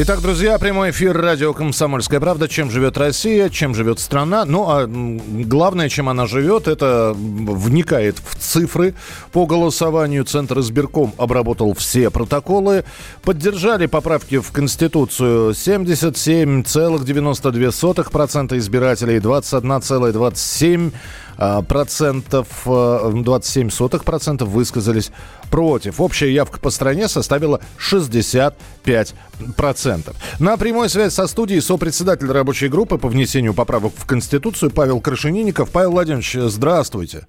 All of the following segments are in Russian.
Итак, друзья, прямой эфир радио «Комсомольская правда». Чем живет Россия, чем живет страна. Ну, а главное, чем она живет, это вникает в цифры по голосованию. Центр избирком обработал все протоколы. Поддержали поправки в Конституцию 77,92% избирателей, 21,27% а, процентов, 27 сотых процентов высказались против. Общая явка по стране составила 65 процентов. На прямой связь со студией сопредседатель рабочей группы по внесению поправок в Конституцию Павел Крашенинников. Павел Владимирович, здравствуйте.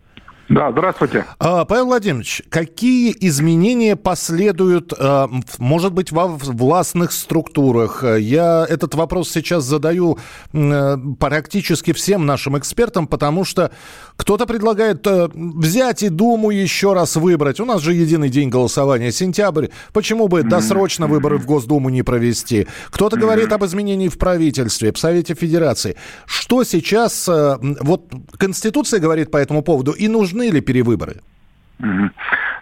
Да, здравствуйте. А, Павел Владимирович, какие изменения последуют, а, может быть, во властных структурах? Я этот вопрос сейчас задаю э, практически всем нашим экспертам, потому что кто-то предлагает э, взять и Думу еще раз выбрать. У нас же единый день голосования, сентябрь. Почему бы досрочно выборы в Госдуму не провести? Кто-то говорит об изменении в правительстве, в Совете Федерации. Что сейчас, э, вот Конституция говорит по этому поводу, и нужно нужны ли перевыборы?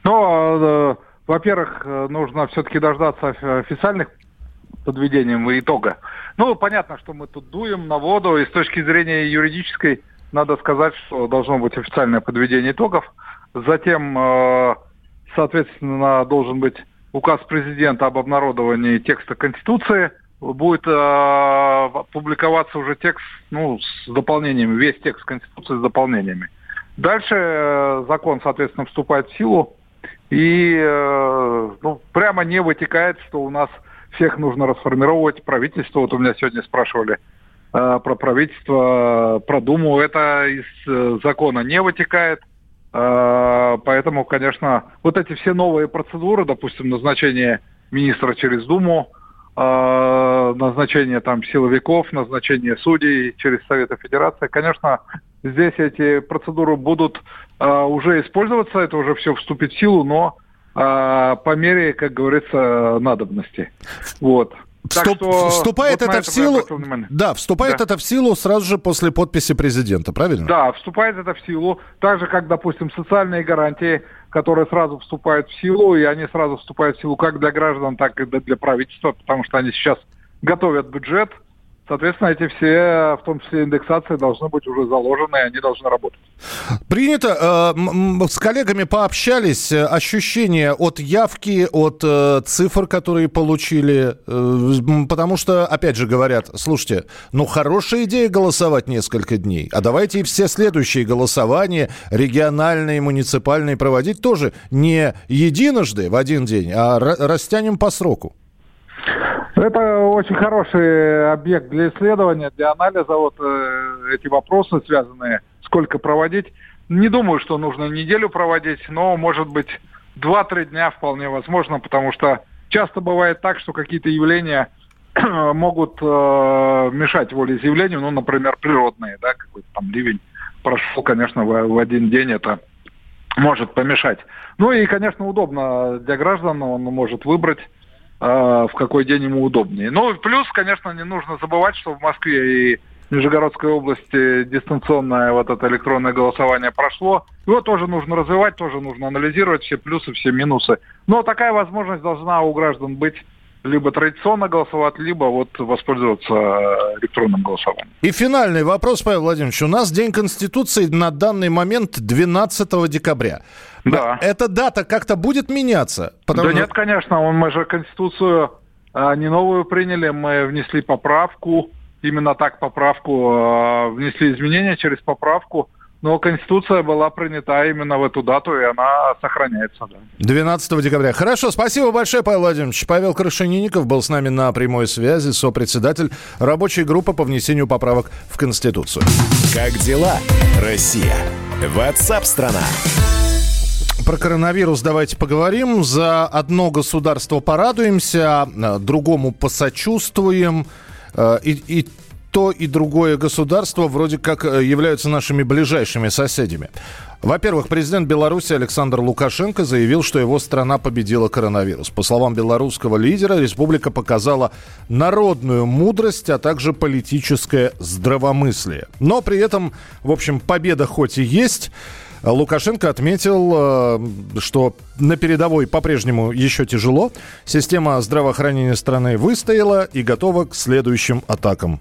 Ну, э, во-первых, э, нужно все-таки дождаться официальных подведений итога. Ну, понятно, что мы тут дуем на воду, и с точки зрения юридической надо сказать, что должно быть официальное подведение итогов. Затем, э, соответственно, должен быть указ президента об обнародовании текста Конституции. Будет публиковаться уже текст ну, с дополнениями, весь текст Конституции с дополнениями. Дальше э, закон, соответственно, вступает в силу, и э, ну, прямо не вытекает, что у нас всех нужно расформировать. Правительство, вот у меня сегодня спрашивали э, про правительство, про Думу, это из э, закона не вытекает. Э, поэтому, конечно, вот эти все новые процедуры, допустим, назначение министра через Думу, э, назначение там силовиков, назначение судей через Советы Федерации, конечно, здесь эти процедуры будут э, уже использоваться, это уже все вступит в силу, но э, по мере, как говорится, надобности. Вот. Вступ, что вступает вот это в силу. Да, вступает да. это в силу сразу же после подписи президента, правильно? Да, вступает это в силу. Так же, как, допустим, социальные гарантии, которые сразу вступают в силу, и они сразу вступают в силу как для граждан, так и для правительства, потому что они сейчас готовят бюджет, Соответственно, эти все, в том числе индексации, должны быть уже заложены, и они должны работать. Принято. Э, с коллегами пообщались. Ощущения от явки, от э, цифр, которые получили. Э, потому что, опять же, говорят, слушайте, ну хорошая идея голосовать несколько дней. А давайте и все следующие голосования, региональные, муниципальные, проводить тоже не единожды в один день, а растянем по сроку. Это очень хороший объект для исследования, для анализа. Вот э, эти вопросы связанные, сколько проводить. Не думаю, что нужно неделю проводить, но, может быть, 2-3 дня вполне возможно, потому что часто бывает так, что какие-то явления могут э, мешать волеизъявлению, ну, например, природные, да, какой-то там ливень прошел, конечно, в, в один день это может помешать. Ну и, конечно, удобно для граждан, он может выбрать в какой день ему удобнее. Ну, плюс, конечно, не нужно забывать, что в Москве и Нижегородской области дистанционное вот это электронное голосование прошло. Его тоже нужно развивать, тоже нужно анализировать все плюсы, все минусы. Но такая возможность должна у граждан быть либо традиционно голосовать, либо вот воспользоваться электронным голосованием. И финальный вопрос, Павел Владимирович. У нас День Конституции на данный момент 12 декабря. Да. Эта дата как-то будет меняться? Потому... Да нет, конечно. Мы же Конституцию а, не новую приняли, мы внесли поправку, именно так поправку, внесли изменения через поправку. Но Конституция была принята именно в эту дату, и она сохраняется. Да. 12 декабря. Хорошо, спасибо большое, Павел Владимирович. Павел Крашенинников был с нами на прямой связи, сопредседатель рабочей группы по внесению поправок в Конституцию. Как дела, Россия? Ватсап-страна! Про коронавирус давайте поговорим. За одно государство порадуемся, а другому посочувствуем. Э, и, и то и другое государство вроде как э, являются нашими ближайшими соседями. Во-первых, президент Беларуси Александр Лукашенко заявил, что его страна победила коронавирус. По словам белорусского лидера, республика показала народную мудрость, а также политическое здравомыслие. Но при этом, в общем, победа хоть и есть, Лукашенко отметил, э, что на передовой по-прежнему еще тяжело. Система здравоохранения страны выстояла и готова к следующим атакам.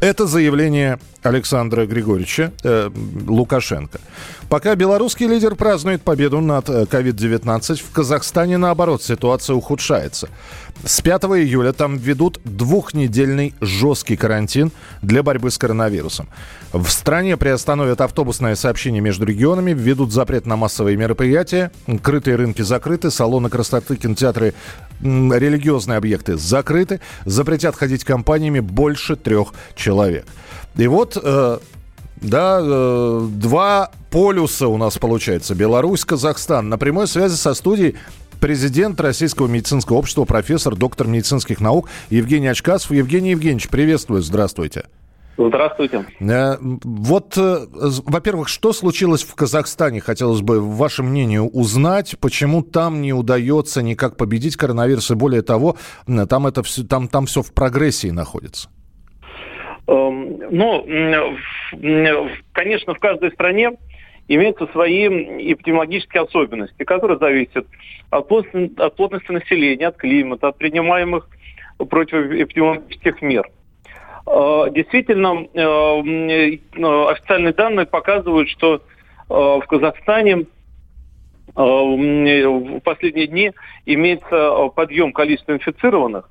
Это заявление Александра Григорьевича э, Лукашенко. Пока белорусский лидер празднует победу над COVID-19, э, в Казахстане, наоборот, ситуация ухудшается. С 5 июля там ведут двухнедельный жесткий карантин для борьбы с коронавирусом. В стране приостановят автобусное сообщение между регионами, введут запрет на массовые мероприятия, крытые рынки закрыты, салоны красоты, кинотеатры, религиозные объекты закрыты, запретят ходить компаниями больше трех человек. И вот э, да, э, два полюса у нас получается. Беларусь, Казахстан. На прямой связи со студией президент Российского медицинского общества, профессор, доктор медицинских наук Евгений Очкасов. Евгений Евгеньевич, приветствую, здравствуйте. Здравствуйте. Э, вот, э, во-первых, что случилось в Казахстане? Хотелось бы ваше мнение узнать, почему там не удается никак победить коронавирус, и более того, там это все, там, там все в прогрессии находится. Эм, ну, конечно, в каждой стране имеются свои эпидемиологические особенности, которые зависят от плотности, от плотности населения, от климата, от принимаемых противоэпидемиологических мер. Э, действительно, э, э, официальные данные показывают, что в Казахстане в последние дни имеется подъем количества инфицированных.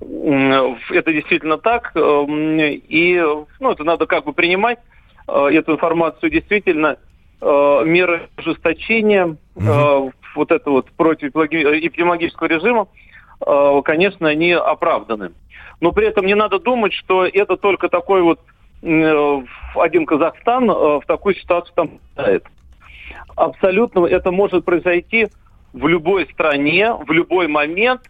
Это действительно так. И ну, это надо как бы принимать эту информацию. Действительно, меры ужесточения угу. вот этого вот противоэпидемиологического режима, конечно, они оправданы но при этом не надо думать, что это только такой вот э, один Казахстан э, в такую ситуацию там попадает. Абсолютно это может произойти в любой стране, в любой момент.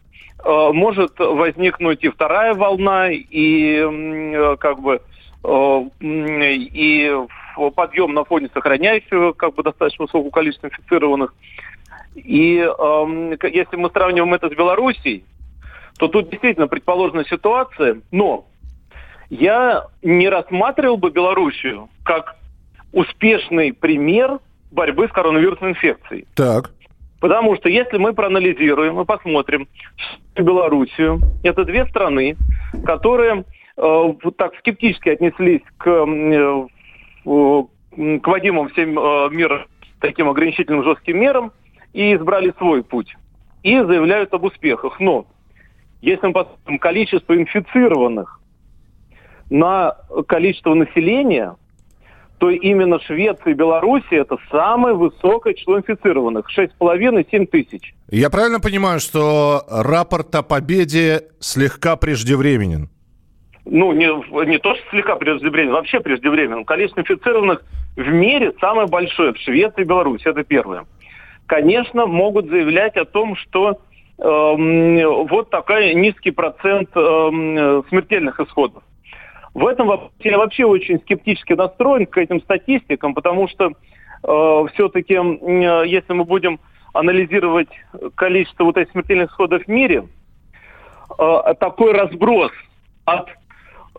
Э, может возникнуть и вторая волна, и как бы и подъем на фоне сохраняющего как бы достаточно высокого количества инфицированных. И э, если мы сравниваем это с Белоруссией, то тут действительно предположена ситуация, но я не рассматривал бы Белоруссию как успешный пример борьбы с коронавирусной инфекцией. Так. Потому что если мы проанализируем и посмотрим Белоруссию, это две страны, которые э, так скептически отнеслись к, э, к вводимым всем э, мир таким ограничительным жестким мерам и избрали свой путь. И заявляют об успехах. Но если мы посмотрим количество инфицированных на количество населения, то именно Швеция и Белоруссия это самое высокое число инфицированных. 6,5-7 тысяч. Я правильно понимаю, что рапорт о победе слегка преждевременен? Ну, не, не то, что слегка преждевременен, вообще преждевременен. Количество инфицированных в мире самое большое. В Швеции и Беларуси. Это первое. Конечно, могут заявлять о том, что Эм, вот такой низкий процент эм, смертельных исходов. В этом вопросе я вообще очень скептически настроен к этим статистикам, потому что э, все-таки, э, если мы будем анализировать количество вот этих смертельных исходов в мире, э, такой разброс от э,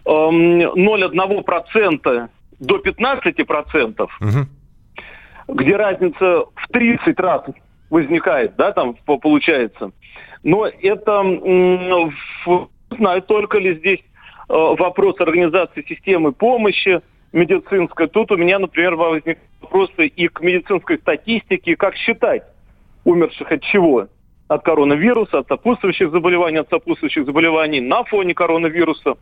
0,1% до 15%, угу. где разница в 30 раз возникает, да, там получается. Но это, знаю, только ли здесь вопрос организации системы помощи медицинской. Тут у меня, например, возникают вопросы и к медицинской статистике, как считать умерших от чего? От коронавируса, от сопутствующих заболеваний, от сопутствующих заболеваний на фоне коронавируса.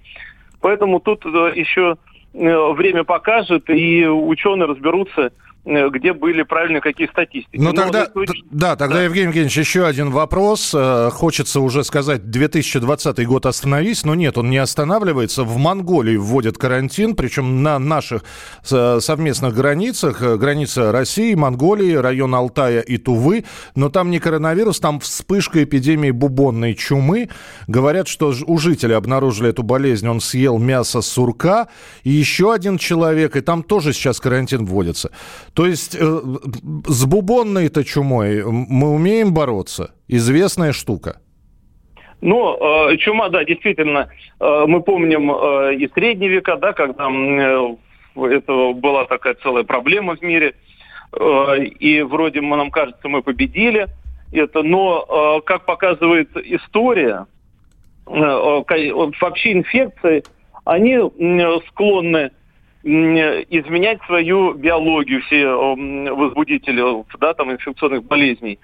Поэтому тут э, еще э, время покажет, и ученые разберутся, Э, где были правильные какие статистики. Ну, тогда, случае... да, тогда, да. Евгений Евгеньевич, еще один вопрос. Э, хочется уже сказать, 2020 год остановись, но нет, он не останавливается. В Монголии вводят карантин, причем на наших совместных границах. Э, граница России, Монголии, район Алтая и Тувы. Но там не коронавирус, там вспышка эпидемии бубонной чумы. Говорят, что у жителя обнаружили эту болезнь, он съел мясо сурка. И еще один человек, и там тоже сейчас карантин вводится. То есть э, с бубонной-то чумой мы умеем бороться? Известная штука. Ну, э, чума, да, действительно, э, мы помним э, и средние века, да, когда э, это была такая целая проблема в мире, э, и вроде, нам кажется, мы победили это, но, э, как показывает история, э, э, вообще инфекции, они э, склонны изменять свою биологию, все возбудители да, там, инфекционных болезней.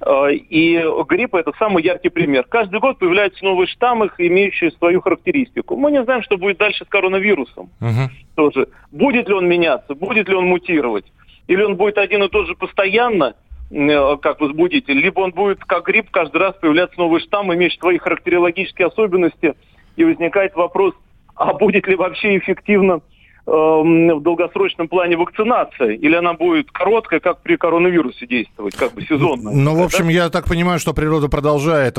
Э, и грипп это самый яркий пример. Каждый год появляются новые штаммы, имеющие свою характеристику. Мы не знаем, что будет дальше с коронавирусом. Uh-huh. Тоже. Будет ли он меняться, будет ли он мутировать, или он будет один и тот же постоянно, э, как возбудитель, либо он будет, как грипп, каждый раз появляться новый штамм, имеющий свои характерологические особенности, и возникает вопрос, а будет ли вообще эффективно в долгосрочном плане вакцинация? Или она будет короткая, как при коронавирусе действовать, как бы сезонная? Ну, в общем, да? я так понимаю, что природа продолжает